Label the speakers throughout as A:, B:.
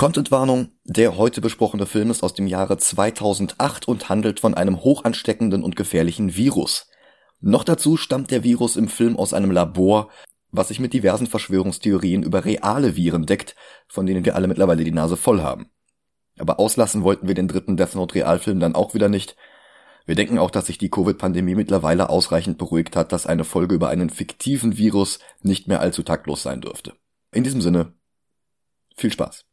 A: Contentwarnung. Der heute besprochene Film ist aus dem Jahre 2008 und handelt von einem hochansteckenden und gefährlichen Virus. Noch dazu stammt der Virus im Film aus einem Labor, was sich mit diversen Verschwörungstheorien über reale Viren deckt, von denen wir alle mittlerweile die Nase voll haben. Aber auslassen wollten wir den dritten Death Note Realfilm dann auch wieder nicht. Wir denken auch, dass sich die Covid-Pandemie mittlerweile ausreichend beruhigt hat, dass eine Folge über einen fiktiven Virus nicht mehr allzu taktlos sein dürfte. In diesem Sinne, viel Spaß.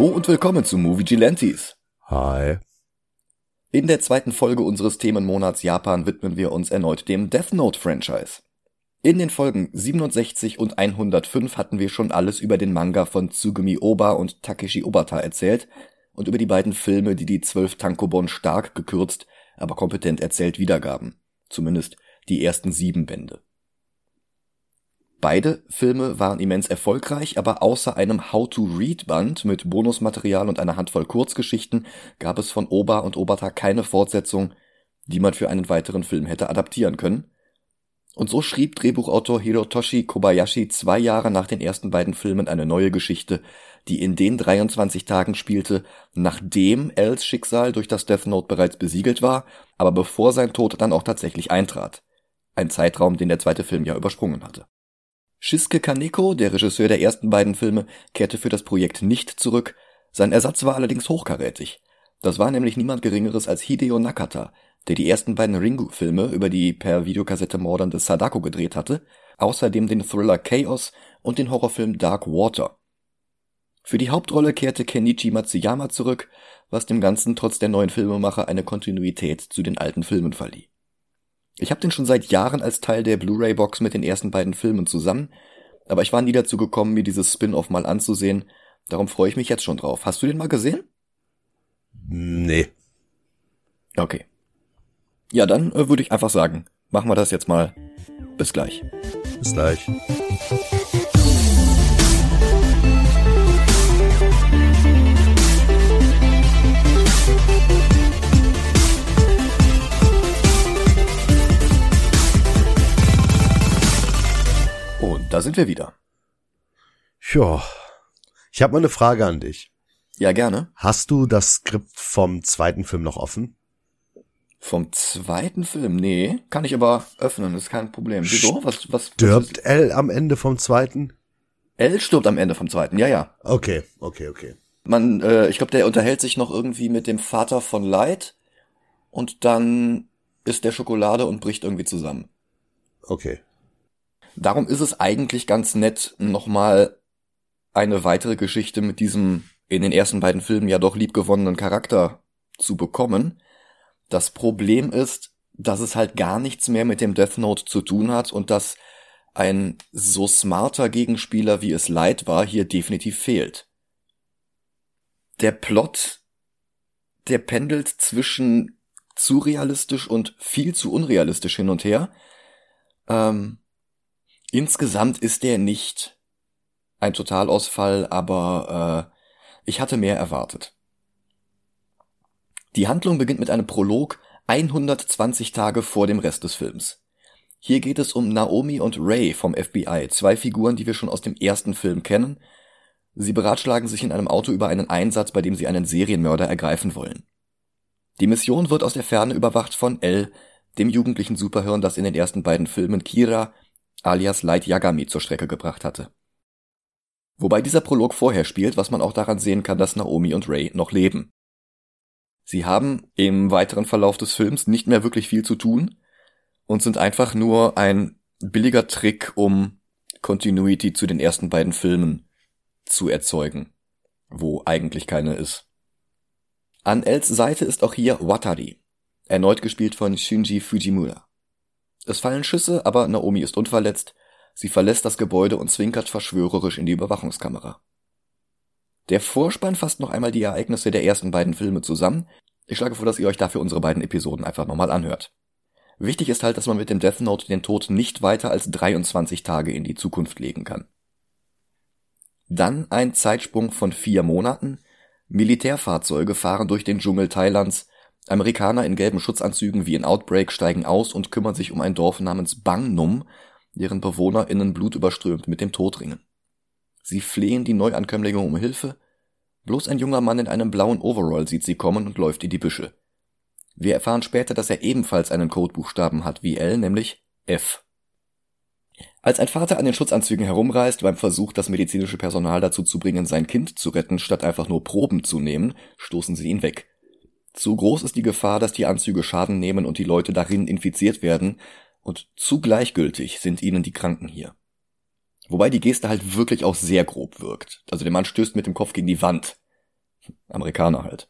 A: Hallo und willkommen zu Movie Gilantes.
B: Hi.
A: In der zweiten Folge unseres Themenmonats Japan widmen wir uns erneut dem Death Note Franchise. In den Folgen 67 und 105 hatten wir schon alles über den Manga von Tsugumi Oba und Takeshi Obata erzählt und über die beiden Filme, die die zwölf Tankobon stark gekürzt, aber kompetent erzählt wiedergaben. Zumindest die ersten sieben Bände. Beide Filme waren immens erfolgreich, aber außer einem How-to-Read-Band mit Bonusmaterial und einer Handvoll Kurzgeschichten gab es von Oba und Obata keine Fortsetzung, die man für einen weiteren Film hätte adaptieren können und so schrieb Drehbuchautor Hirotoshi Kobayashi zwei Jahre nach den ersten beiden Filmen eine neue Geschichte, die in den 23 Tagen spielte, nachdem Els Schicksal durch das Death Note bereits besiegelt war, aber bevor sein Tod dann auch tatsächlich eintrat. Ein Zeitraum, den der zweite Film ja übersprungen hatte. Shisuke Kaneko, der Regisseur der ersten beiden Filme, kehrte für das Projekt nicht zurück, sein Ersatz war allerdings hochkarätig. Das war nämlich niemand Geringeres als Hideo Nakata, der die ersten beiden Ringu-Filme über die per Videokassette mordernde Sadako gedreht hatte, außerdem den Thriller Chaos und den Horrorfilm Dark Water. Für die Hauptrolle kehrte Kenichi Matsuyama zurück, was dem Ganzen trotz der neuen Filmemacher eine Kontinuität zu den alten Filmen verlieh. Ich habe den schon seit Jahren als Teil der Blu-ray-Box mit den ersten beiden Filmen zusammen, aber ich war nie dazu gekommen, mir dieses Spin-off mal anzusehen, darum freue ich mich jetzt schon drauf. Hast du den mal gesehen?
B: Nee.
A: Okay. Ja, dann äh, würde ich einfach sagen, machen wir das jetzt mal. Bis gleich.
B: Bis gleich.
A: Und da sind wir wieder.
B: Ja. Ich habe mal eine Frage an dich.
A: Ja, gerne.
B: Hast du das Skript vom zweiten Film noch offen?
A: Vom zweiten Film? Nee, kann ich aber öffnen, ist kein Problem. Wieso? Was, was,
B: Stirbt was L am Ende vom zweiten?
A: L stirbt am Ende vom zweiten, ja, ja.
B: Okay, okay, okay.
A: Man, äh, ich glaube, der unterhält sich noch irgendwie mit dem Vater von Light und dann isst der Schokolade und bricht irgendwie zusammen.
B: Okay.
A: Darum ist es eigentlich ganz nett, nochmal eine weitere Geschichte mit diesem in den ersten beiden Filmen ja doch liebgewonnenen Charakter zu bekommen. Das Problem ist, dass es halt gar nichts mehr mit dem Death Note zu tun hat und dass ein so smarter Gegenspieler wie es Light war hier definitiv fehlt. Der Plot, der pendelt zwischen zu realistisch und viel zu unrealistisch hin und her. Ähm, insgesamt ist der nicht ein Totalausfall, aber äh, ich hatte mehr erwartet. Die Handlung beginnt mit einem Prolog 120 Tage vor dem Rest des Films. Hier geht es um Naomi und Ray vom FBI, zwei Figuren, die wir schon aus dem ersten Film kennen. Sie beratschlagen sich in einem Auto über einen Einsatz, bei dem sie einen Serienmörder ergreifen wollen. Die Mission wird aus der Ferne überwacht von L, dem jugendlichen Superhirn, das in den ersten beiden Filmen Kira alias Light Yagami zur Strecke gebracht hatte. Wobei dieser Prolog vorher spielt, was man auch daran sehen kann, dass Naomi und Ray noch leben. Sie haben im weiteren Verlauf des Films nicht mehr wirklich viel zu tun und sind einfach nur ein billiger Trick, um Continuity zu den ersten beiden Filmen zu erzeugen, wo eigentlich keine ist. An Els Seite ist auch hier Watari, erneut gespielt von Shinji Fujimura. Es fallen Schüsse, aber Naomi ist unverletzt, sie verlässt das Gebäude und zwinkert verschwörerisch in die Überwachungskamera. Der Vorspann fasst noch einmal die Ereignisse der ersten beiden Filme zusammen. Ich schlage vor, dass ihr euch dafür unsere beiden Episoden einfach nochmal anhört. Wichtig ist halt, dass man mit dem Death Note den Tod nicht weiter als 23 Tage in die Zukunft legen kann. Dann ein Zeitsprung von vier Monaten. Militärfahrzeuge fahren durch den Dschungel Thailands. Amerikaner in gelben Schutzanzügen wie in Outbreak steigen aus und kümmern sich um ein Dorf namens Bang Num, deren BewohnerInnen blutüberströmt mit dem Tod ringen. Sie flehen die Neuankömmlinge um Hilfe. Bloß ein junger Mann in einem blauen Overall sieht sie kommen und läuft in die Büsche. Wir erfahren später, dass er ebenfalls einen Codebuchstaben hat wie L, nämlich F. Als ein Vater an den Schutzanzügen herumreist beim Versuch, das medizinische Personal dazu zu bringen, sein Kind zu retten, statt einfach nur Proben zu nehmen, stoßen sie ihn weg. Zu groß ist die Gefahr, dass die Anzüge Schaden nehmen und die Leute darin infiziert werden, und zu gleichgültig sind ihnen die Kranken hier. Wobei die Geste halt wirklich auch sehr grob wirkt. Also der Mann stößt mit dem Kopf gegen die Wand. Amerikaner halt.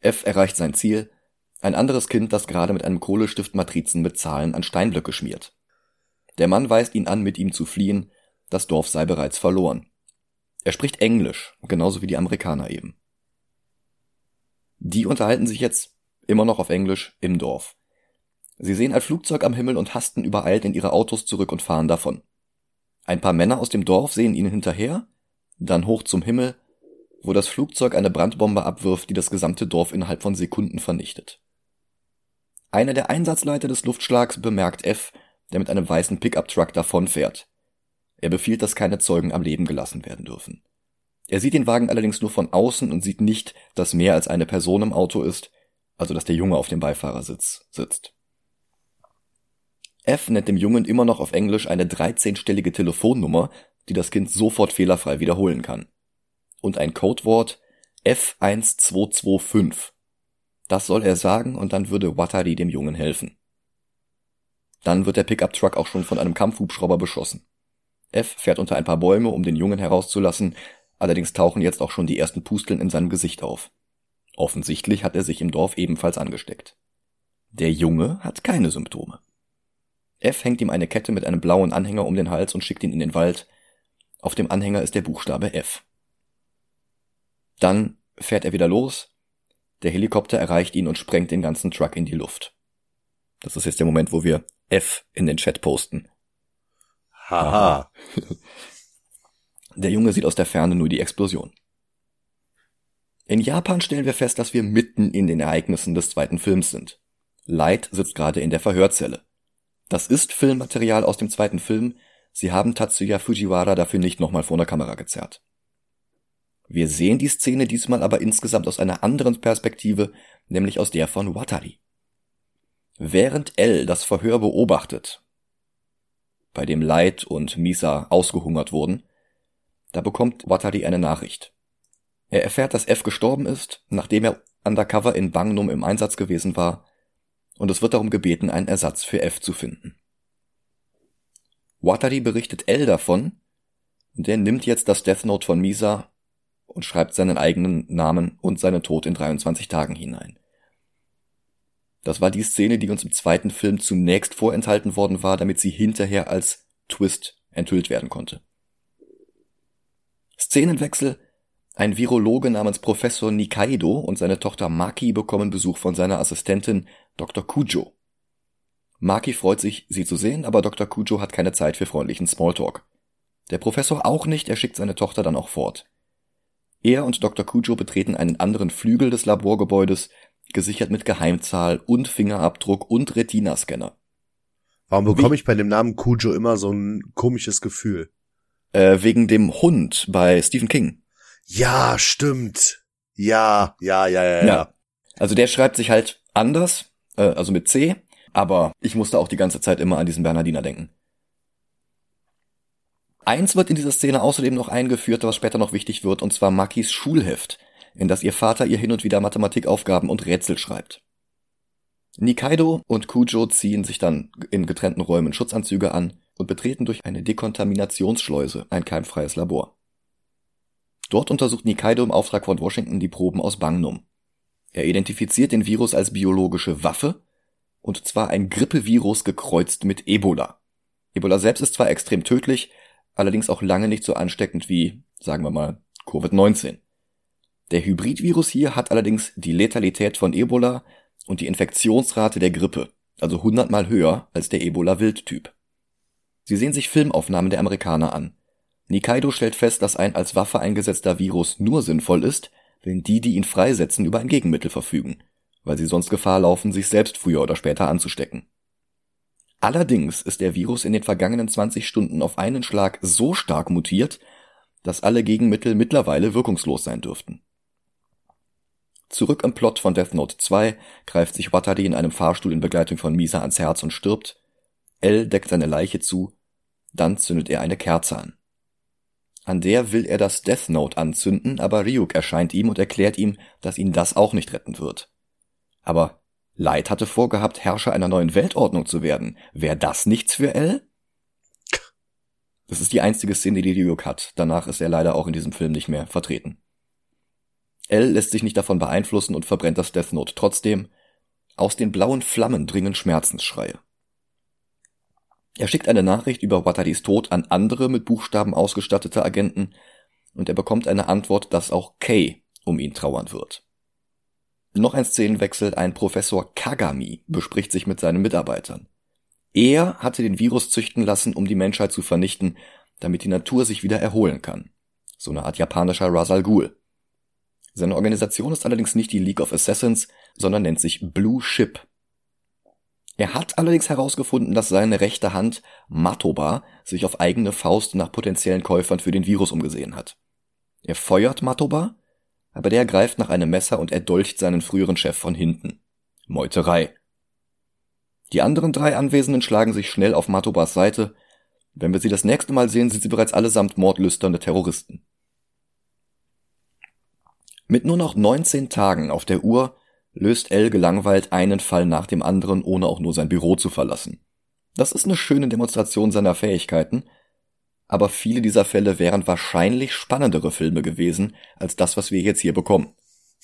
A: F erreicht sein Ziel. Ein anderes Kind, das gerade mit einem Kohlestift Matrizen mit Zahlen an Steinblöcke schmiert. Der Mann weist ihn an, mit ihm zu fliehen. Das Dorf sei bereits verloren. Er spricht Englisch, genauso wie die Amerikaner eben. Die unterhalten sich jetzt immer noch auf Englisch im Dorf. Sie sehen ein Flugzeug am Himmel und hasten übereilt in ihre Autos zurück und fahren davon. Ein paar Männer aus dem Dorf sehen ihnen hinterher, dann hoch zum Himmel, wo das Flugzeug eine Brandbombe abwirft, die das gesamte Dorf innerhalb von Sekunden vernichtet. Einer der Einsatzleiter des Luftschlags bemerkt F, der mit einem weißen Pickup-Truck davonfährt. Er befiehlt, dass keine Zeugen am Leben gelassen werden dürfen. Er sieht den Wagen allerdings nur von außen und sieht nicht, dass mehr als eine Person im Auto ist, also dass der Junge auf dem Beifahrersitz sitzt. F nennt dem Jungen immer noch auf Englisch eine 13-stellige Telefonnummer, die das Kind sofort fehlerfrei wiederholen kann. Und ein Codewort F1225. Das soll er sagen und dann würde Watari dem Jungen helfen. Dann wird der Pickup-Truck auch schon von einem Kampfhubschrauber beschossen. F fährt unter ein paar Bäume, um den Jungen herauszulassen, allerdings tauchen jetzt auch schon die ersten Pusteln in seinem Gesicht auf. Offensichtlich hat er sich im Dorf ebenfalls angesteckt. Der Junge hat keine Symptome. F hängt ihm eine Kette mit einem blauen Anhänger um den Hals und schickt ihn in den Wald. Auf dem Anhänger ist der Buchstabe F. Dann fährt er wieder los. Der Helikopter erreicht ihn und sprengt den ganzen Truck in die Luft. Das ist jetzt der Moment, wo wir F in den Chat posten.
B: Haha.
A: Der Junge sieht aus der Ferne nur die Explosion. In Japan stellen wir fest, dass wir mitten in den Ereignissen des zweiten Films sind. Light sitzt gerade in der Verhörzelle. Das ist Filmmaterial aus dem zweiten Film, sie haben Tatsuya Fujiwara dafür nicht nochmal vor der Kamera gezerrt. Wir sehen die Szene diesmal aber insgesamt aus einer anderen Perspektive, nämlich aus der von Watari. Während L das Verhör beobachtet, bei dem Light und Misa ausgehungert wurden, da bekommt Watari eine Nachricht. Er erfährt, dass F gestorben ist, nachdem er undercover in Bangnum im Einsatz gewesen war und es wird darum gebeten, einen Ersatz für F zu finden. Watari berichtet L davon, und der nimmt jetzt das Death Note von Misa und schreibt seinen eigenen Namen und seinen Tod in 23 Tagen hinein. Das war die Szene, die uns im zweiten Film zunächst vorenthalten worden war, damit sie hinterher als Twist enthüllt werden konnte. Szenenwechsel ein Virologe namens Professor Nikaido und seine Tochter Maki bekommen Besuch von seiner Assistentin Dr. Kujo. Maki freut sich, sie zu sehen, aber Dr. Kujo hat keine Zeit für freundlichen Smalltalk. Der Professor auch nicht, er schickt seine Tochter dann auch fort. Er und Dr. Kujo betreten einen anderen Flügel des Laborgebäudes, gesichert mit Geheimzahl und Fingerabdruck und Retina-Scanner.
B: Warum bekomme ich bei dem Namen Kujo immer so ein komisches Gefühl?
A: Äh, wegen dem Hund bei Stephen King.
B: Ja, stimmt. Ja, ja, ja, ja, ja.
A: Also der schreibt sich halt anders, äh, also mit C, aber ich musste auch die ganze Zeit immer an diesen Bernardiner denken. Eins wird in dieser Szene außerdem noch eingeführt, was später noch wichtig wird, und zwar Makis Schulheft, in das ihr Vater ihr hin und wieder Mathematikaufgaben und Rätsel schreibt. Nikaido und Kujo ziehen sich dann in getrennten Räumen Schutzanzüge an und betreten durch eine Dekontaminationsschleuse ein keimfreies Labor. Dort untersucht Nikaido im Auftrag von Washington die Proben aus Bangnum. Er identifiziert den Virus als biologische Waffe, und zwar ein Grippevirus gekreuzt mit Ebola. Ebola selbst ist zwar extrem tödlich, allerdings auch lange nicht so ansteckend wie, sagen wir mal, Covid-19. Der Hybridvirus hier hat allerdings die Letalität von Ebola und die Infektionsrate der Grippe, also hundertmal höher als der Ebola-Wildtyp. Sie sehen sich Filmaufnahmen der Amerikaner an. Nikaido stellt fest, dass ein als Waffe eingesetzter Virus nur sinnvoll ist, wenn die, die ihn freisetzen, über ein Gegenmittel verfügen, weil sie sonst Gefahr laufen, sich selbst früher oder später anzustecken. Allerdings ist der Virus in den vergangenen 20 Stunden auf einen Schlag so stark mutiert, dass alle Gegenmittel mittlerweile wirkungslos sein dürften. Zurück im Plot von Death Note 2 greift sich Watari in einem Fahrstuhl in Begleitung von Misa ans Herz und stirbt. L deckt seine Leiche zu, dann zündet er eine Kerze an. An der will er das Death Note anzünden, aber Ryuk erscheint ihm und erklärt ihm, dass ihn das auch nicht retten wird. Aber Light hatte vorgehabt, Herrscher einer neuen Weltordnung zu werden. Wäre das nichts für L? Das ist die einzige Szene, die Ryuk hat. Danach ist er leider auch in diesem Film nicht mehr vertreten. L lässt sich nicht davon beeinflussen und verbrennt das Death Note trotzdem. Aus den blauen Flammen dringen Schmerzensschreie. Er schickt eine Nachricht über Wataris Tod an andere mit Buchstaben ausgestattete Agenten und er bekommt eine Antwort, dass auch Kay um ihn trauern wird. Noch ein Szenenwechsel, ein Professor Kagami bespricht sich mit seinen Mitarbeitern. Er hatte den Virus züchten lassen, um die Menschheit zu vernichten, damit die Natur sich wieder erholen kann. So eine Art japanischer Rasal Ghul. Seine Organisation ist allerdings nicht die League of Assassins, sondern nennt sich Blue Ship. Er hat allerdings herausgefunden, dass seine rechte Hand, Matoba, sich auf eigene Faust nach potenziellen Käufern für den Virus umgesehen hat. Er feuert Matoba, aber der greift nach einem Messer und erdolcht seinen früheren Chef von hinten. Meuterei. Die anderen drei Anwesenden schlagen sich schnell auf Matobas Seite. Wenn wir sie das nächste Mal sehen, sind sie bereits allesamt mordlüsternde Terroristen. Mit nur noch 19 Tagen auf der Uhr löst L gelangweilt einen Fall nach dem anderen, ohne auch nur sein Büro zu verlassen. Das ist eine schöne Demonstration seiner Fähigkeiten, aber viele dieser Fälle wären wahrscheinlich spannendere Filme gewesen als das, was wir jetzt hier bekommen.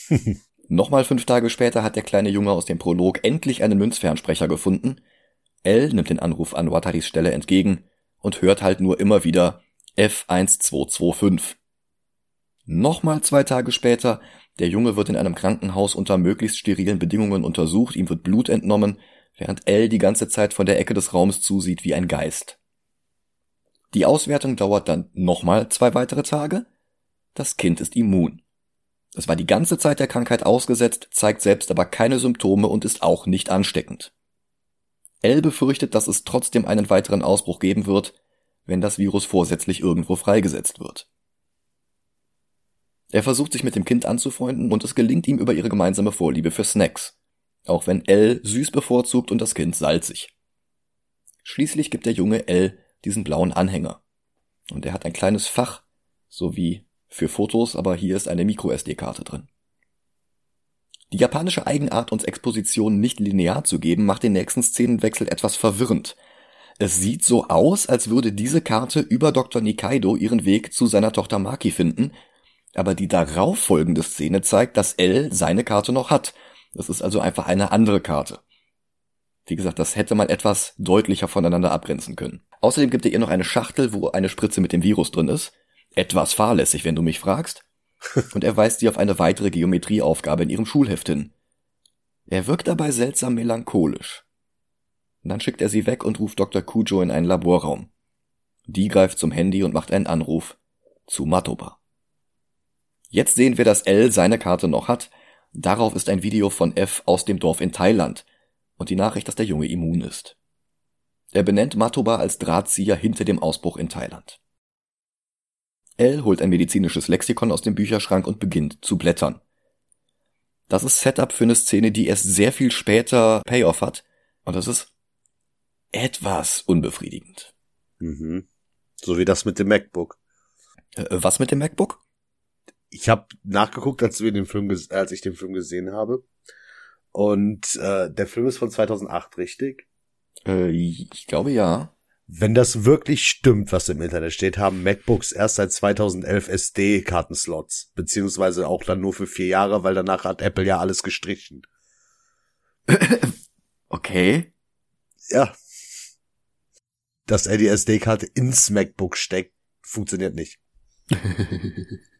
A: Nochmal fünf Tage später hat der kleine Junge aus dem Prolog endlich einen Münzfernsprecher gefunden. L nimmt den Anruf an Wataris Stelle entgegen und hört halt nur immer wieder F1225. Nochmal zwei Tage später, der Junge wird in einem Krankenhaus unter möglichst sterilen Bedingungen untersucht, ihm wird Blut entnommen, während L die ganze Zeit von der Ecke des Raums zusieht wie ein Geist. Die Auswertung dauert dann nochmal zwei weitere Tage. Das Kind ist immun. Es war die ganze Zeit der Krankheit ausgesetzt, zeigt selbst aber keine Symptome und ist auch nicht ansteckend. L befürchtet, dass es trotzdem einen weiteren Ausbruch geben wird, wenn das Virus vorsätzlich irgendwo freigesetzt wird. Er versucht sich mit dem Kind anzufreunden und es gelingt ihm über ihre gemeinsame Vorliebe für Snacks, auch wenn L süß bevorzugt und das Kind salzig. Schließlich gibt der Junge L diesen blauen Anhänger. Und er hat ein kleines Fach, so wie für Fotos, aber hier ist eine MicroSD-Karte drin. Die japanische Eigenart, uns Expositionen nicht linear zu geben, macht den nächsten Szenenwechsel etwas verwirrend. Es sieht so aus, als würde diese Karte über Dr. Nikaido ihren Weg zu seiner Tochter Maki finden, aber die darauf folgende Szene zeigt, dass L seine Karte noch hat. Das ist also einfach eine andere Karte. Wie gesagt, das hätte man etwas deutlicher voneinander abgrenzen können. Außerdem gibt er ihr noch eine Schachtel, wo eine Spritze mit dem Virus drin ist. Etwas fahrlässig, wenn du mich fragst. Und er weist sie auf eine weitere Geometrieaufgabe in ihrem Schulheft hin. Er wirkt dabei seltsam melancholisch. dann schickt er sie weg und ruft Dr. Kujo in einen Laborraum. Die greift zum Handy und macht einen Anruf zu Matoba. Jetzt sehen wir, dass L seine Karte noch hat. Darauf ist ein Video von F aus dem Dorf in Thailand und die Nachricht, dass der Junge immun ist. Er benennt Matoba als Drahtzieher hinter dem Ausbruch in Thailand. L holt ein medizinisches Lexikon aus dem Bücherschrank und beginnt zu blättern. Das ist Setup für eine Szene, die erst sehr viel später Payoff hat. Und das ist etwas unbefriedigend.
B: Mhm. So wie das mit dem MacBook.
A: Äh, was mit dem MacBook?
B: Ich habe nachgeguckt, als wir den Film, als ich den Film gesehen habe. Und äh, der Film ist von 2008, richtig?
A: Äh, ich glaube ja.
B: Wenn das wirklich stimmt, was im Internet steht, haben MacBooks erst seit 2011 SD-Kartenslots. Beziehungsweise auch dann nur für vier Jahre, weil danach hat Apple ja alles gestrichen.
A: okay.
B: Ja. Dass er die SD-Karte ins MacBook steckt, funktioniert nicht.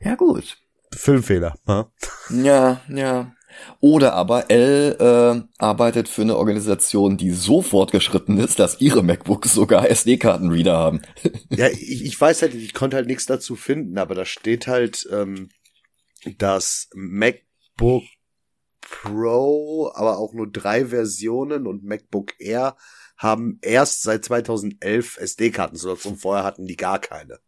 A: ja gut.
B: Filmfehler. Ha?
A: Ja, ja. Oder aber L äh, arbeitet für eine Organisation, die so fortgeschritten ist, dass ihre MacBooks sogar SD-Kartenreader haben.
B: ja, ich, ich weiß halt, ich konnte halt nichts dazu finden, aber da steht halt, ähm, dass MacBook Pro, aber auch nur drei Versionen und MacBook Air haben erst seit 2011 SD-Kartenslots und vorher hatten die gar keine.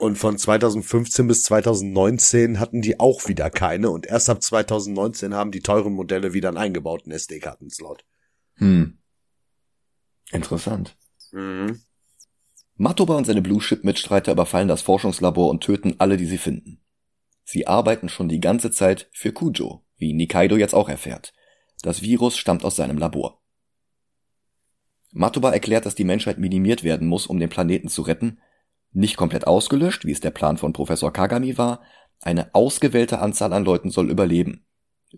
B: Und von 2015 bis 2019 hatten die auch wieder keine und erst ab 2019 haben die teuren Modelle wieder einen eingebauten SD-Kartenslot.
A: Hm. Interessant. Mhm. Matoba und seine Blue Ship Mitstreiter überfallen das Forschungslabor und töten alle, die sie finden. Sie arbeiten schon die ganze Zeit für Kujo, wie Nikaido jetzt auch erfährt. Das Virus stammt aus seinem Labor. Matoba erklärt, dass die Menschheit minimiert werden muss, um den Planeten zu retten nicht komplett ausgelöscht, wie es der Plan von Professor Kagami war, eine ausgewählte Anzahl an Leuten soll überleben.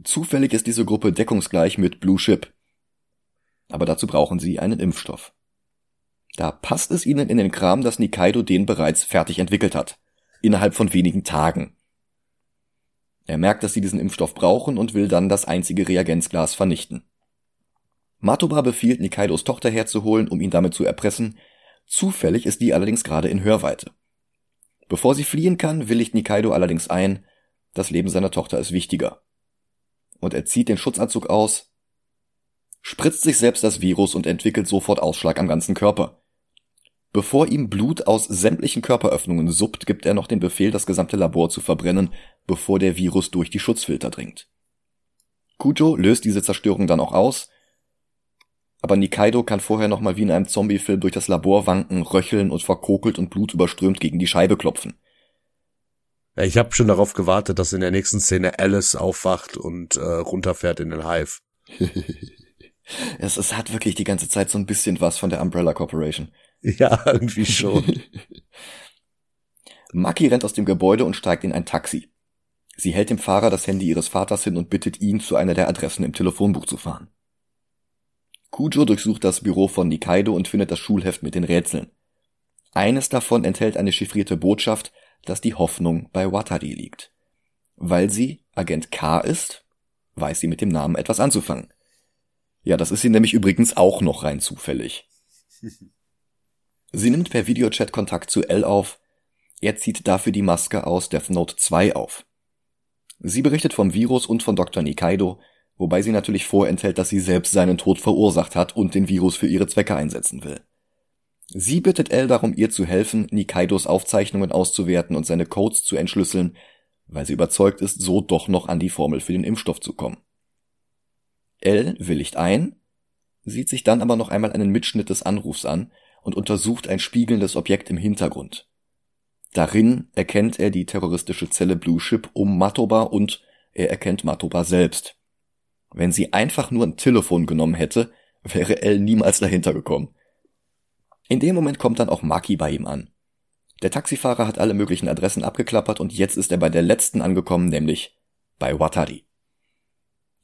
A: Zufällig ist diese Gruppe deckungsgleich mit Blue Ship. Aber dazu brauchen sie einen Impfstoff. Da passt es ihnen in den Kram, dass Nikaido den bereits fertig entwickelt hat. Innerhalb von wenigen Tagen. Er merkt, dass sie diesen Impfstoff brauchen und will dann das einzige Reagenzglas vernichten. Matoba befiehlt, Nikaidos Tochter herzuholen, um ihn damit zu erpressen, Zufällig ist die allerdings gerade in Hörweite. Bevor sie fliehen kann, willigt Nikaido allerdings ein, das Leben seiner Tochter ist wichtiger. Und er zieht den Schutzanzug aus, spritzt sich selbst das Virus und entwickelt sofort Ausschlag am ganzen Körper. Bevor ihm Blut aus sämtlichen Körperöffnungen suppt, gibt er noch den Befehl, das gesamte Labor zu verbrennen, bevor der Virus durch die Schutzfilter dringt. Kujo löst diese Zerstörung dann auch aus, aber Nikaido kann vorher nochmal wie in einem Zombie-Film durch das Labor wanken, röcheln und verkokelt und blutüberströmt gegen die Scheibe klopfen.
B: Ja, ich habe schon darauf gewartet, dass in der nächsten Szene Alice aufwacht und äh, runterfährt in den Hive.
A: es, es hat wirklich die ganze Zeit so ein bisschen was von der Umbrella Corporation.
B: Ja, irgendwie schon.
A: Maki rennt aus dem Gebäude und steigt in ein Taxi. Sie hält dem Fahrer das Handy ihres Vaters hin und bittet ihn, zu einer der Adressen im Telefonbuch zu fahren. Kujo durchsucht das Büro von Nikaido und findet das Schulheft mit den Rätseln. Eines davon enthält eine chiffrierte Botschaft, dass die Hoffnung bei Watari liegt. Weil sie Agent K ist, weiß sie mit dem Namen etwas anzufangen. Ja, das ist sie nämlich übrigens auch noch rein zufällig. Sie nimmt per Videochat Kontakt zu L auf. Er zieht dafür die Maske aus Death Note 2 auf. Sie berichtet vom Virus und von Dr. Nikaido, wobei sie natürlich vorenthält, dass sie selbst seinen Tod verursacht hat und den Virus für ihre Zwecke einsetzen will. Sie bittet Elle darum, ihr zu helfen, Nikaidos Aufzeichnungen auszuwerten und seine Codes zu entschlüsseln, weil sie überzeugt ist, so doch noch an die Formel für den Impfstoff zu kommen. Elle willigt ein, sieht sich dann aber noch einmal einen Mitschnitt des Anrufs an und untersucht ein spiegelndes Objekt im Hintergrund. Darin erkennt er die terroristische Zelle Blue Ship um Matoba und er erkennt Matoba selbst. Wenn sie einfach nur ein Telefon genommen hätte, wäre Elle niemals dahinter gekommen. In dem Moment kommt dann auch Maki bei ihm an. Der Taxifahrer hat alle möglichen Adressen abgeklappert und jetzt ist er bei der letzten angekommen, nämlich bei Watari.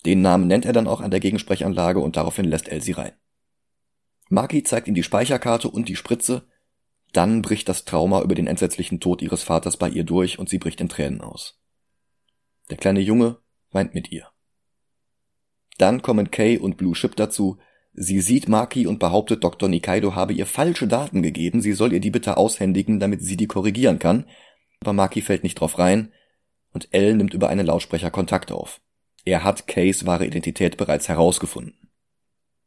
A: Den Namen nennt er dann auch an der Gegensprechanlage und daraufhin lässt Elle sie rein. Maki zeigt ihm die Speicherkarte und die Spritze, dann bricht das Trauma über den entsetzlichen Tod ihres Vaters bei ihr durch und sie bricht in Tränen aus. Der kleine Junge weint mit ihr. Dann kommen Kay und Blue Ship dazu. Sie sieht Maki und behauptet, Dr. Nikaido habe ihr falsche Daten gegeben, sie soll ihr die bitte aushändigen, damit sie die korrigieren kann. Aber Maki fällt nicht drauf rein und L nimmt über einen Lautsprecher Kontakt auf. Er hat Kays wahre Identität bereits herausgefunden.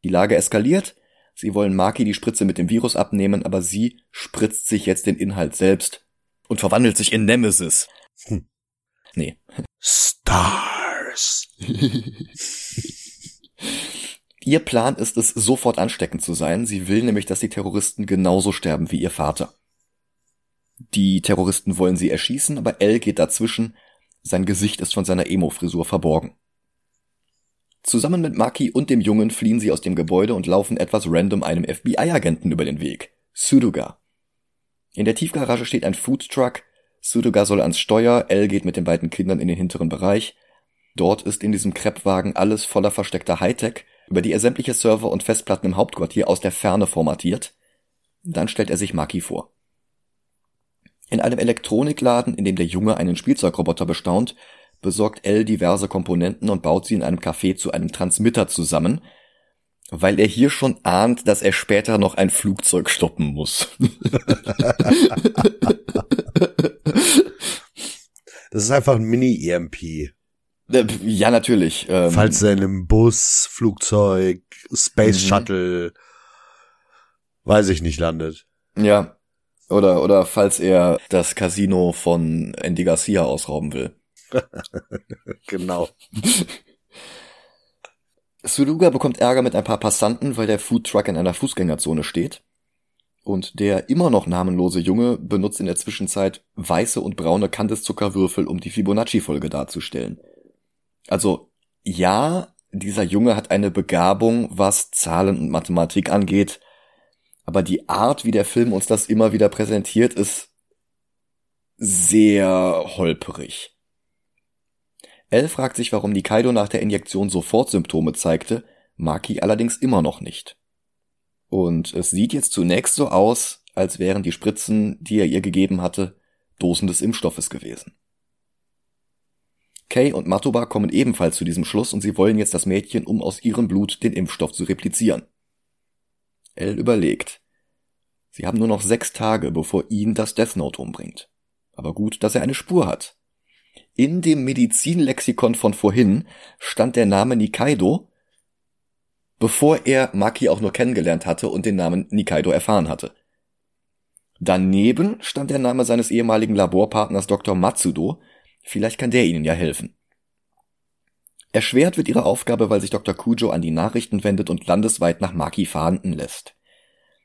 A: Die Lage eskaliert, sie wollen Maki die Spritze mit dem Virus abnehmen, aber sie spritzt sich jetzt den Inhalt selbst und verwandelt sich in Nemesis. Hm. Nee.
B: Stars.
A: Ihr Plan ist es, sofort ansteckend zu sein. Sie will nämlich, dass die Terroristen genauso sterben wie ihr Vater. Die Terroristen wollen sie erschießen, aber L geht dazwischen. Sein Gesicht ist von seiner Emo-Frisur verborgen. Zusammen mit Maki und dem Jungen fliehen sie aus dem Gebäude und laufen etwas random einem FBI-Agenten über den Weg. Sudoga. In der Tiefgarage steht ein Foodtruck. Sudoga soll ans Steuer, L geht mit den beiden Kindern in den hinteren Bereich. Dort ist in diesem Kreppwagen alles voller versteckter Hightech, über die er sämtliche Server und Festplatten im Hauptquartier aus der Ferne formatiert. Dann stellt er sich Maki vor. In einem Elektronikladen, in dem der Junge einen Spielzeugroboter bestaunt, besorgt L diverse Komponenten und baut sie in einem Café zu einem Transmitter zusammen, weil er hier schon ahnt, dass er später noch ein Flugzeug stoppen muss.
B: das ist einfach ein Mini-EMP.
A: Äh, ja, natürlich.
B: Ähm, Falls er in einem Bus, Flugzeug, Space mhm. Shuttle, weiß ich nicht, landet.
A: Ja. Oder, oder falls er das Casino von Andy Garcia ausrauben will.
B: genau.
A: Suluga bekommt Ärger mit ein paar Passanten, weil der Foodtruck in einer Fußgängerzone steht. Und der immer noch namenlose Junge benutzt in der Zwischenzeit weiße und braune Kandiszuckerwürfel, um die Fibonacci-Folge darzustellen. Also, ja, dieser Junge hat eine Begabung, was Zahlen und Mathematik angeht, aber die Art, wie der Film uns das immer wieder präsentiert, ist sehr holperig. Elle fragt sich, warum Nikaido nach der Injektion sofort Symptome zeigte, Maki allerdings immer noch nicht. Und es sieht jetzt zunächst so aus, als wären die Spritzen, die er ihr gegeben hatte, Dosen des Impfstoffes gewesen. Kay und Matoba kommen ebenfalls zu diesem Schluss und sie wollen jetzt das Mädchen, um aus ihrem Blut den Impfstoff zu replizieren. Elle überlegt. Sie haben nur noch sechs Tage, bevor ihn das Death Note umbringt. Aber gut, dass er eine Spur hat. In dem Medizinlexikon von vorhin stand der Name Nikaido, bevor er Maki auch nur kennengelernt hatte und den Namen Nikaido erfahren hatte. Daneben stand der Name seines ehemaligen Laborpartners Dr. Matsudo, vielleicht kann der ihnen ja helfen. Erschwert wird ihre Aufgabe, weil sich Dr. Kujo an die Nachrichten wendet und landesweit nach Maki fahnden lässt.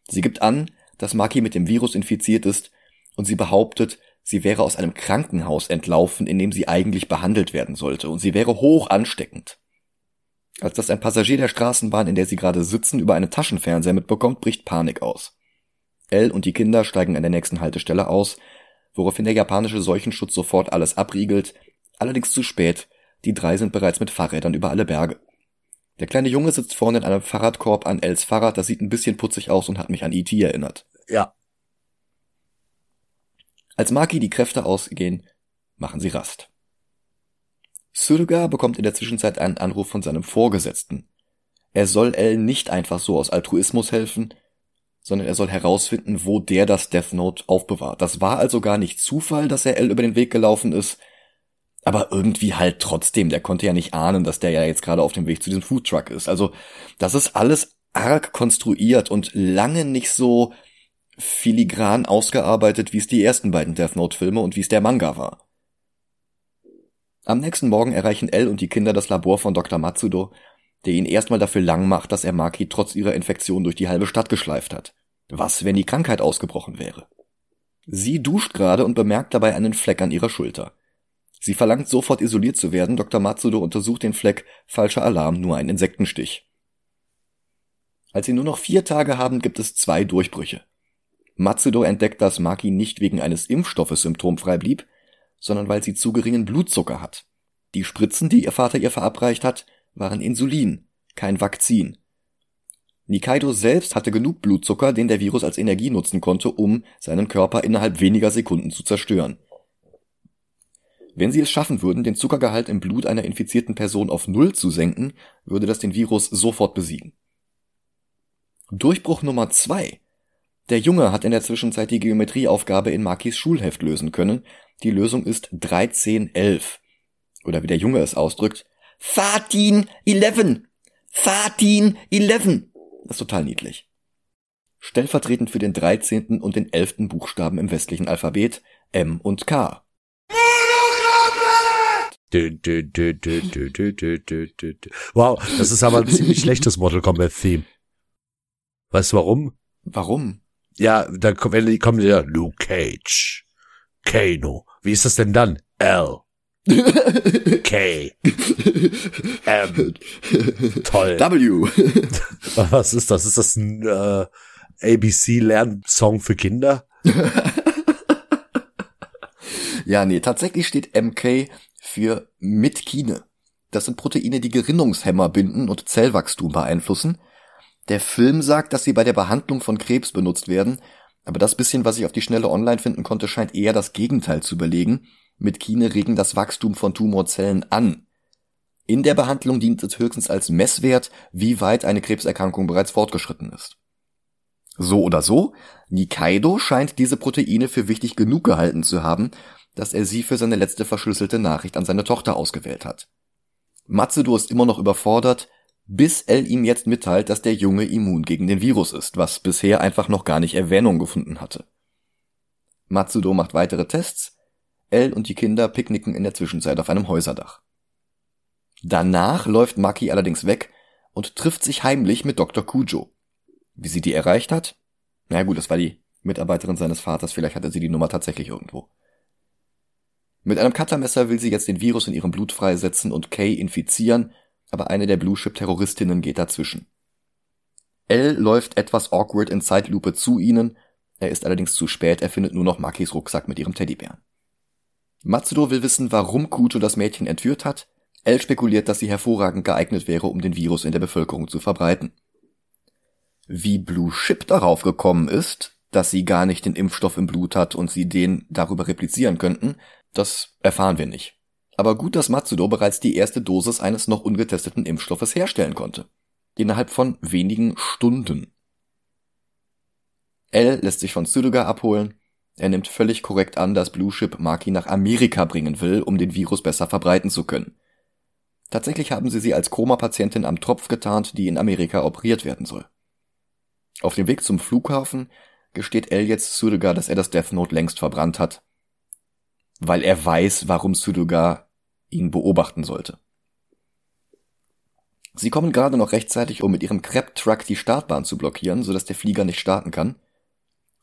A: Sie gibt an, dass Maki mit dem Virus infiziert ist und sie behauptet, sie wäre aus einem Krankenhaus entlaufen, in dem sie eigentlich behandelt werden sollte, und sie wäre hoch ansteckend. Als das ein Passagier der Straßenbahn, in der sie gerade sitzen, über einen Taschenfernseher mitbekommt, bricht Panik aus. Elle und die Kinder steigen an der nächsten Haltestelle aus, woraufhin der japanische Seuchenschutz sofort alles abriegelt, allerdings zu spät, die drei sind bereits mit Fahrrädern über alle Berge. Der kleine Junge sitzt vorne in einem Fahrradkorb an Els Fahrrad, das sieht ein bisschen putzig aus und hat mich an E.T. erinnert.
B: Ja,
A: als Maki die Kräfte ausgehen, machen sie Rast. Suruga bekommt in der Zwischenzeit einen Anruf von seinem Vorgesetzten. Er soll Elle nicht einfach so aus Altruismus helfen, sondern er soll herausfinden, wo der das Death Note aufbewahrt. Das war also gar nicht Zufall, dass er Elle über den Weg gelaufen ist, aber irgendwie halt trotzdem, der konnte ja nicht ahnen, dass der ja jetzt gerade auf dem Weg zu diesem Foodtruck ist. Also, das ist alles arg konstruiert und lange nicht so filigran ausgearbeitet, wie es die ersten beiden Death Note-Filme und wie es der Manga war. Am nächsten Morgen erreichen Elle und die Kinder das Labor von Dr. Matsudo, der ihn erstmal dafür lang macht, dass er Maki trotz ihrer Infektion durch die halbe Stadt geschleift hat. Was, wenn die Krankheit ausgebrochen wäre? Sie duscht gerade und bemerkt dabei einen Fleck an ihrer Schulter. Sie verlangt sofort isoliert zu werden, Dr. Matsudo untersucht den Fleck, falscher Alarm, nur ein Insektenstich. Als sie nur noch vier Tage haben, gibt es zwei Durchbrüche. Matsudo entdeckt, dass Maki nicht wegen eines Impfstoffes symptomfrei blieb, sondern weil sie zu geringen Blutzucker hat. Die Spritzen, die ihr Vater ihr verabreicht hat, waren Insulin, kein Vakzin. Nikaido selbst hatte genug Blutzucker, den der Virus als Energie nutzen konnte, um seinen Körper innerhalb weniger Sekunden zu zerstören. Wenn sie es schaffen würden, den Zuckergehalt im Blut einer infizierten Person auf Null zu senken, würde das den Virus sofort besiegen. Durchbruch Nummer zwei der Junge hat in der Zwischenzeit die Geometrieaufgabe in Makis Schulheft lösen können. Die Lösung ist 1311. Oder wie der Junge es ausdrückt, Fatin 11! Fatin 11! Das ist total niedlich. Stellvertretend für den 13. und den 11. Buchstaben im westlichen Alphabet M und K.
B: Wow, das ist aber ein ziemlich schlechtes Mortal Kombat Theme. Weißt du warum?
A: Warum?
B: Ja, da kommen, kommen ja Luke Cage, Kano. Wie ist das denn dann? L. K. M. Toll.
A: W.
B: Was ist das? Ist das ein äh, ABC-Lernsong für Kinder?
A: ja, nee, tatsächlich steht MK für Mitkine. Das sind Proteine, die Gerinnungshemmer binden und Zellwachstum beeinflussen. Der Film sagt, dass sie bei der Behandlung von Krebs benutzt werden, aber das bisschen, was ich auf die Schnelle online finden konnte, scheint eher das Gegenteil zu belegen. Mit Kine regen das Wachstum von Tumorzellen an. In der Behandlung dient es höchstens als Messwert, wie weit eine Krebserkrankung bereits fortgeschritten ist. So oder so, Nikaido scheint diese Proteine für wichtig genug gehalten zu haben, dass er sie für seine letzte verschlüsselte Nachricht an seine Tochter ausgewählt hat. Matsudo ist immer noch überfordert, bis L ihm jetzt mitteilt, dass der Junge immun gegen den Virus ist, was bisher einfach noch gar nicht Erwähnung gefunden hatte. Matsudo macht weitere Tests, L und die Kinder picknicken in der Zwischenzeit auf einem Häuserdach. Danach läuft Maki allerdings weg und trifft sich heimlich mit Dr. Kujo. Wie sie die erreicht hat? Na gut, das war die Mitarbeiterin seines Vaters, vielleicht hatte sie die Nummer tatsächlich irgendwo. Mit einem Cuttermesser will sie jetzt den Virus in ihrem Blut freisetzen und Kay infizieren, aber eine der Blue Ship Terroristinnen geht dazwischen. L läuft etwas awkward in Zeitlupe zu ihnen, er ist allerdings zu spät, er findet nur noch Makis Rucksack mit ihrem Teddybären. Matsudo will wissen, warum Kuto das Mädchen entführt hat, L spekuliert, dass sie hervorragend geeignet wäre, um den Virus in der Bevölkerung zu verbreiten. Wie Blue Ship darauf gekommen ist, dass sie gar nicht den Impfstoff im Blut hat und sie den darüber replizieren könnten, das erfahren wir nicht. Aber gut, dass Matsudo bereits die erste Dosis eines noch ungetesteten Impfstoffes herstellen konnte. Innerhalb von wenigen Stunden. L lässt sich von Tsuruga abholen. Er nimmt völlig korrekt an, dass Blue Ship Maki nach Amerika bringen will, um den Virus besser verbreiten zu können. Tatsächlich haben sie sie als Koma-Patientin am Tropf getarnt, die in Amerika operiert werden soll. Auf dem Weg zum Flughafen gesteht El jetzt Sudoga, dass er das Death Note längst verbrannt hat, weil er weiß, warum Sudoga ihn beobachten sollte. Sie kommen gerade noch rechtzeitig, um mit ihrem Crab-Truck die Startbahn zu blockieren, sodass der Flieger nicht starten kann.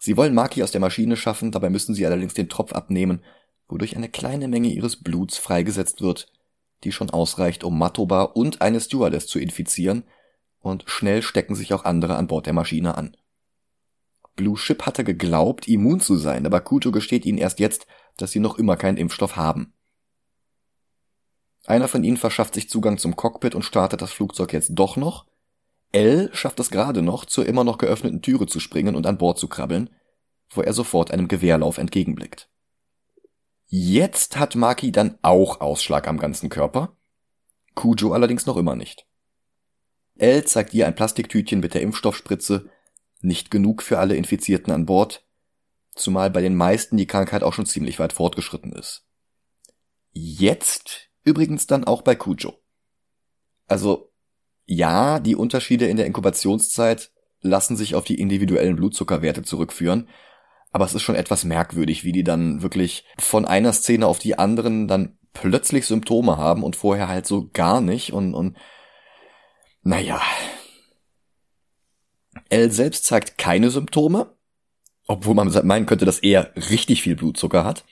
A: Sie wollen Maki aus der Maschine schaffen, dabei müssen sie allerdings den Tropf abnehmen, wodurch eine kleine Menge ihres Bluts freigesetzt wird, die schon ausreicht, um Matoba und eine Stewardess zu infizieren, und schnell stecken sich auch andere an Bord der Maschine an. Blue Ship hatte geglaubt, immun zu sein, aber Kuto gesteht ihnen erst jetzt, dass sie noch immer keinen Impfstoff haben. Einer von ihnen verschafft sich Zugang zum Cockpit und startet das Flugzeug jetzt doch noch. L schafft es gerade noch, zur immer noch geöffneten Türe zu springen und an Bord zu krabbeln, wo er sofort einem Gewehrlauf entgegenblickt. Jetzt hat Maki dann auch Ausschlag am ganzen Körper. Kujo allerdings noch immer nicht. L zeigt ihr ein Plastiktütchen mit der Impfstoffspritze, nicht genug für alle Infizierten an Bord, zumal bei den meisten die Krankheit auch schon ziemlich weit fortgeschritten ist. Jetzt übrigens dann auch bei Kujo. Also ja, die Unterschiede in der Inkubationszeit lassen sich auf die individuellen Blutzuckerwerte zurückführen, aber es ist schon etwas merkwürdig, wie die dann wirklich von einer Szene auf die anderen dann plötzlich Symptome haben und vorher halt so gar nicht und, und naja. L selbst zeigt keine Symptome, obwohl man meinen könnte, dass er richtig viel Blutzucker hat.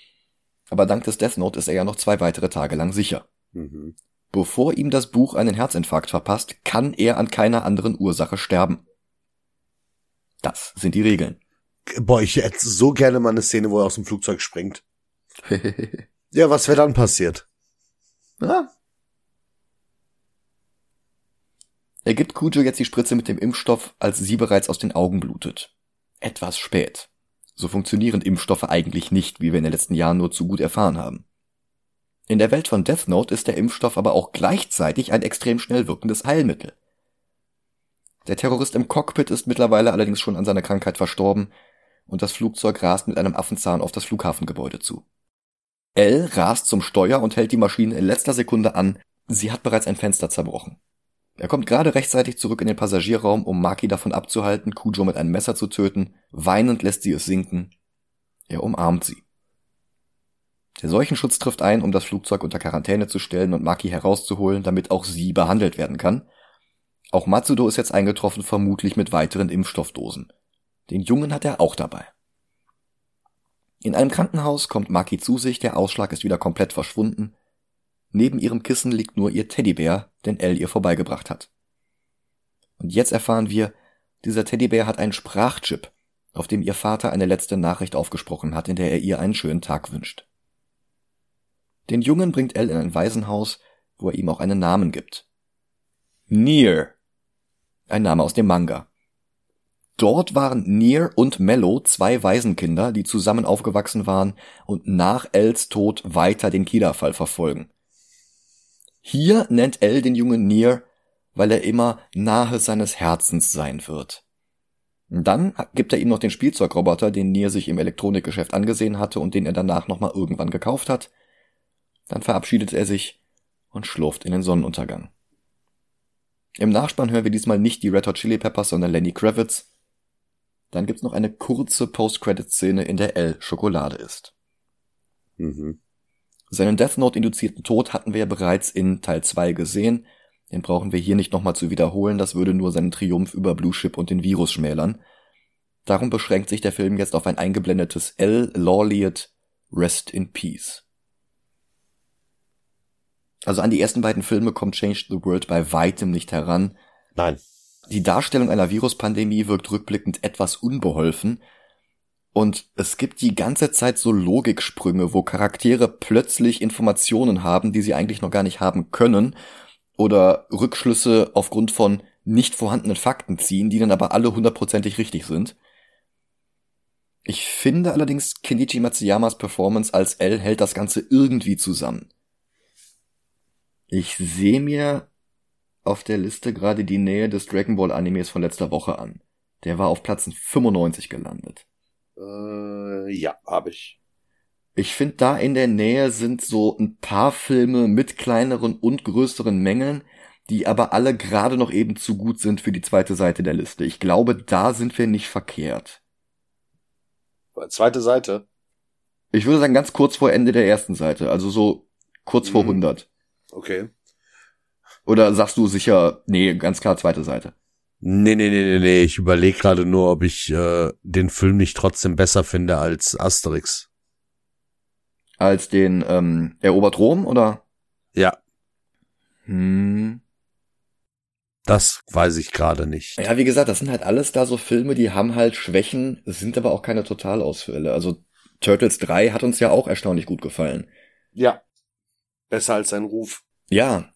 A: Aber dank des Death Note ist er ja noch zwei weitere Tage lang sicher. Mhm. Bevor ihm das Buch einen Herzinfarkt verpasst, kann er an keiner anderen Ursache sterben. Das sind die Regeln.
B: Boah, ich hätte so gerne mal eine Szene, wo er aus dem Flugzeug springt. ja, was wäre dann passiert?
A: Ja. Er gibt Kujo jetzt die Spritze mit dem Impfstoff, als sie bereits aus den Augen blutet. Etwas spät. So funktionieren Impfstoffe eigentlich nicht, wie wir in den letzten Jahren nur zu gut erfahren haben. In der Welt von Death Note ist der Impfstoff aber auch gleichzeitig ein extrem schnell wirkendes Heilmittel. Der Terrorist im Cockpit ist mittlerweile allerdings schon an seiner Krankheit verstorben, und das Flugzeug rast mit einem Affenzahn auf das Flughafengebäude zu. L rast zum Steuer und hält die Maschine in letzter Sekunde an. Sie hat bereits ein Fenster zerbrochen. Er kommt gerade rechtzeitig zurück in den Passagierraum, um Maki davon abzuhalten, Kujo mit einem Messer zu töten. Weinend lässt sie es sinken. Er umarmt sie. Der Seuchenschutz trifft ein, um das Flugzeug unter Quarantäne zu stellen und Maki herauszuholen, damit auch sie behandelt werden kann. Auch Matsudo ist jetzt eingetroffen, vermutlich mit weiteren Impfstoffdosen. Den Jungen hat er auch dabei. In einem Krankenhaus kommt Maki zu sich, der Ausschlag ist wieder komplett verschwunden. Neben ihrem Kissen liegt nur ihr Teddybär, den Elle ihr vorbeigebracht hat. Und jetzt erfahren wir, dieser Teddybär hat einen Sprachchip, auf dem ihr Vater eine letzte Nachricht aufgesprochen hat, in der er ihr einen schönen Tag wünscht. Den Jungen bringt Elle in ein Waisenhaus, wo er ihm auch einen Namen gibt. Nier. Ein Name aus dem Manga. Dort waren Near und Mello zwei Waisenkinder, die zusammen aufgewachsen waren und nach Els Tod weiter den Kida-Fall verfolgen. Hier nennt El den Jungen Near, weil er immer nahe seines Herzens sein wird. Dann gibt er ihm noch den Spielzeugroboter, den Near sich im Elektronikgeschäft angesehen hatte und den er danach nochmal irgendwann gekauft hat. Dann verabschiedet er sich und schlurft in den Sonnenuntergang. Im Nachspann hören wir diesmal nicht die Red Hot Chili Peppers, sondern Lenny Kravitz. Dann gibt's noch eine kurze Post-Credit-Szene, in der L Schokolade ist.
B: Mhm.
A: Seinen Death Note-induzierten Tod hatten wir ja bereits in Teil 2 gesehen. Den brauchen wir hier nicht nochmal zu wiederholen, das würde nur seinen Triumph über Blue Ship und den Virus schmälern. Darum beschränkt sich der Film jetzt auf ein eingeblendetes L. Lawliet Rest in Peace. Also an die ersten beiden Filme kommt Change the World bei weitem nicht heran.
B: Nein.
A: Die Darstellung einer Viruspandemie wirkt rückblickend etwas unbeholfen. Und es gibt die ganze Zeit so Logiksprünge, wo Charaktere plötzlich Informationen haben, die sie eigentlich noch gar nicht haben können, oder Rückschlüsse aufgrund von nicht vorhandenen Fakten ziehen, die dann aber alle hundertprozentig richtig sind. Ich finde allerdings Kenichi Matsuyamas Performance als L hält das Ganze irgendwie zusammen. Ich sehe mir auf der Liste gerade die Nähe des Dragon Ball Animes von letzter Woche an. Der war auf Platz 95 gelandet.
B: Äh, ja, habe ich.
A: Ich finde, da in der Nähe sind so ein paar Filme mit kleineren und größeren Mängeln, die aber alle gerade noch eben zu gut sind für die zweite Seite der Liste. Ich glaube, da sind wir nicht verkehrt.
B: Zweite Seite?
A: Ich würde sagen, ganz kurz vor Ende der ersten Seite, also so kurz vor
B: Mhm.
A: 100.
B: Okay.
A: Oder sagst du sicher, nee, ganz klar zweite Seite.
B: Nee, nee, nee, nee, nee. Ich überlege gerade nur, ob ich äh, den Film nicht trotzdem besser finde als Asterix.
A: Als den ähm, Erobert Rom, oder?
B: Ja,
A: Hm.
B: das weiß ich gerade nicht.
A: Ja, wie gesagt, das sind halt alles da so Filme, die haben halt Schwächen, sind aber auch keine Totalausfälle. Also Turtles 3 hat uns ja auch erstaunlich gut gefallen.
B: Ja. Besser als sein Ruf.
A: Ja.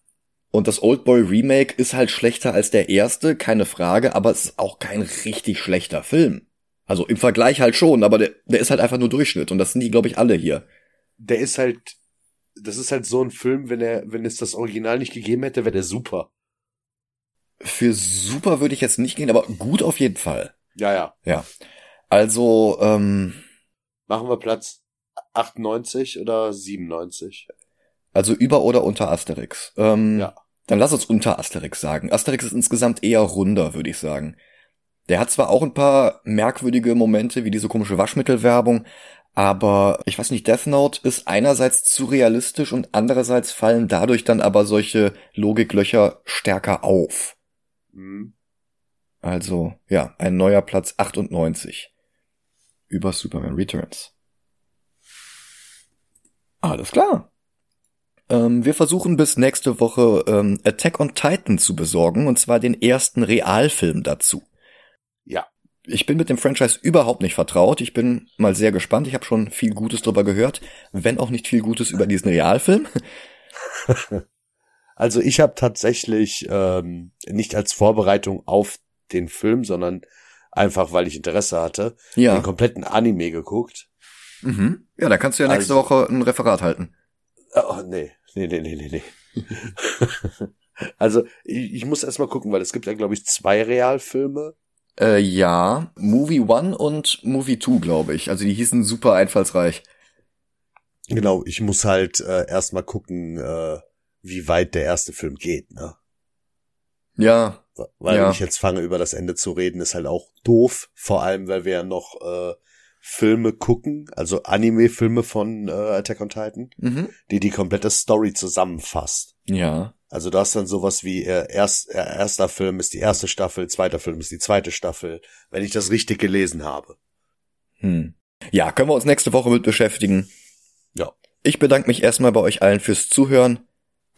A: Und das Oldboy Remake ist halt schlechter als der erste, keine Frage, aber es ist auch kein richtig schlechter Film. Also im Vergleich halt schon, aber der, der ist halt einfach nur Durchschnitt und das sind die, glaube ich, alle hier.
B: Der ist halt, das ist halt so ein Film, wenn er, wenn es das Original nicht gegeben hätte, wäre der super.
A: Für super würde ich jetzt nicht gehen, aber gut auf jeden Fall.
B: Ja, ja.
A: Ja. Also, ähm,
B: Machen wir Platz 98 oder 97?
A: Also über oder unter Asterix. Ähm,
B: Ja.
A: Dann lass uns unter Asterix sagen. Asterix ist insgesamt eher runder, würde ich sagen. Der hat zwar auch ein paar merkwürdige Momente, wie diese komische Waschmittelwerbung, aber ich weiß nicht, Death Note ist einerseits zu realistisch und andererseits fallen dadurch dann aber solche Logiklöcher stärker auf.
B: Hm.
A: Also, ja, ein neuer Platz 98. Über Superman Returns. Alles klar. Ähm, wir versuchen bis nächste Woche ähm, Attack on Titan zu besorgen, und zwar den ersten Realfilm dazu.
B: Ja.
A: Ich bin mit dem Franchise überhaupt nicht vertraut. Ich bin mal sehr gespannt. Ich habe schon viel Gutes drüber gehört, wenn auch nicht viel Gutes über diesen Realfilm.
B: Also ich habe tatsächlich ähm, nicht als Vorbereitung auf den Film, sondern einfach, weil ich Interesse hatte,
A: Ja.
B: den kompletten Anime geguckt.
A: Mhm. Ja, da kannst du ja nächste
B: Also-
A: Woche ein Referat halten.
B: Oh, nee, nee, nee, nee, nee, nee. also ich, ich muss erst mal gucken, weil es gibt ja, glaube ich, zwei Realfilme.
A: Äh, ja, Movie One und Movie Two, glaube ich. Also die hießen super einfallsreich.
B: Genau, ich muss halt äh, erst mal gucken, äh, wie weit der erste Film geht, ne?
A: Ja,
B: Weil
A: Ja.
B: wenn ich jetzt fange, über das Ende zu reden, ist halt auch doof. Vor allem, weil wir ja noch äh, Filme gucken, also Anime-Filme von äh, Attack on Titan,
A: mhm.
B: die die komplette Story zusammenfasst.
A: ja,
B: Also du hast dann sowas wie äh, erst, äh, erster Film ist die erste Staffel, zweiter Film ist die zweite Staffel, wenn ich das richtig gelesen habe.
A: hm. Ja, können wir uns nächste Woche mit beschäftigen.
B: Ja.
A: Ich bedanke mich erstmal bei euch allen fürs Zuhören.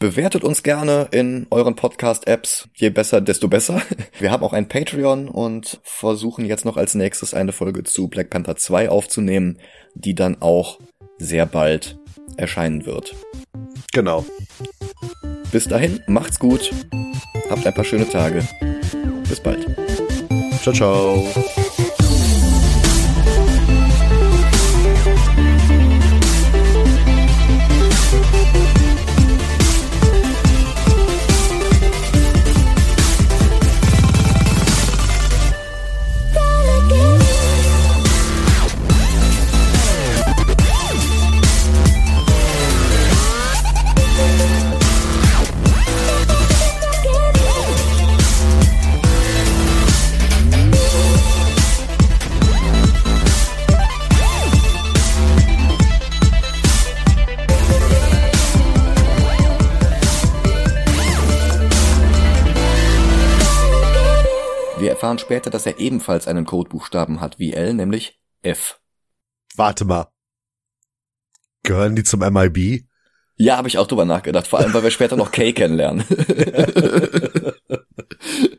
A: Bewertet uns gerne in euren Podcast-Apps. Je besser, desto besser. Wir haben auch ein Patreon und versuchen jetzt noch als nächstes eine Folge zu Black Panther 2 aufzunehmen, die dann auch sehr bald erscheinen wird.
B: Genau.
A: Bis dahin, macht's gut. Habt ein paar schöne Tage. Bis bald.
B: Ciao, ciao.
A: Erfahren später, dass er ebenfalls einen Codebuchstaben hat wie L, nämlich F.
B: Warte mal. Gehören die zum MIB?
A: Ja, habe ich auch drüber nachgedacht, vor allem, weil wir später noch K kennenlernen.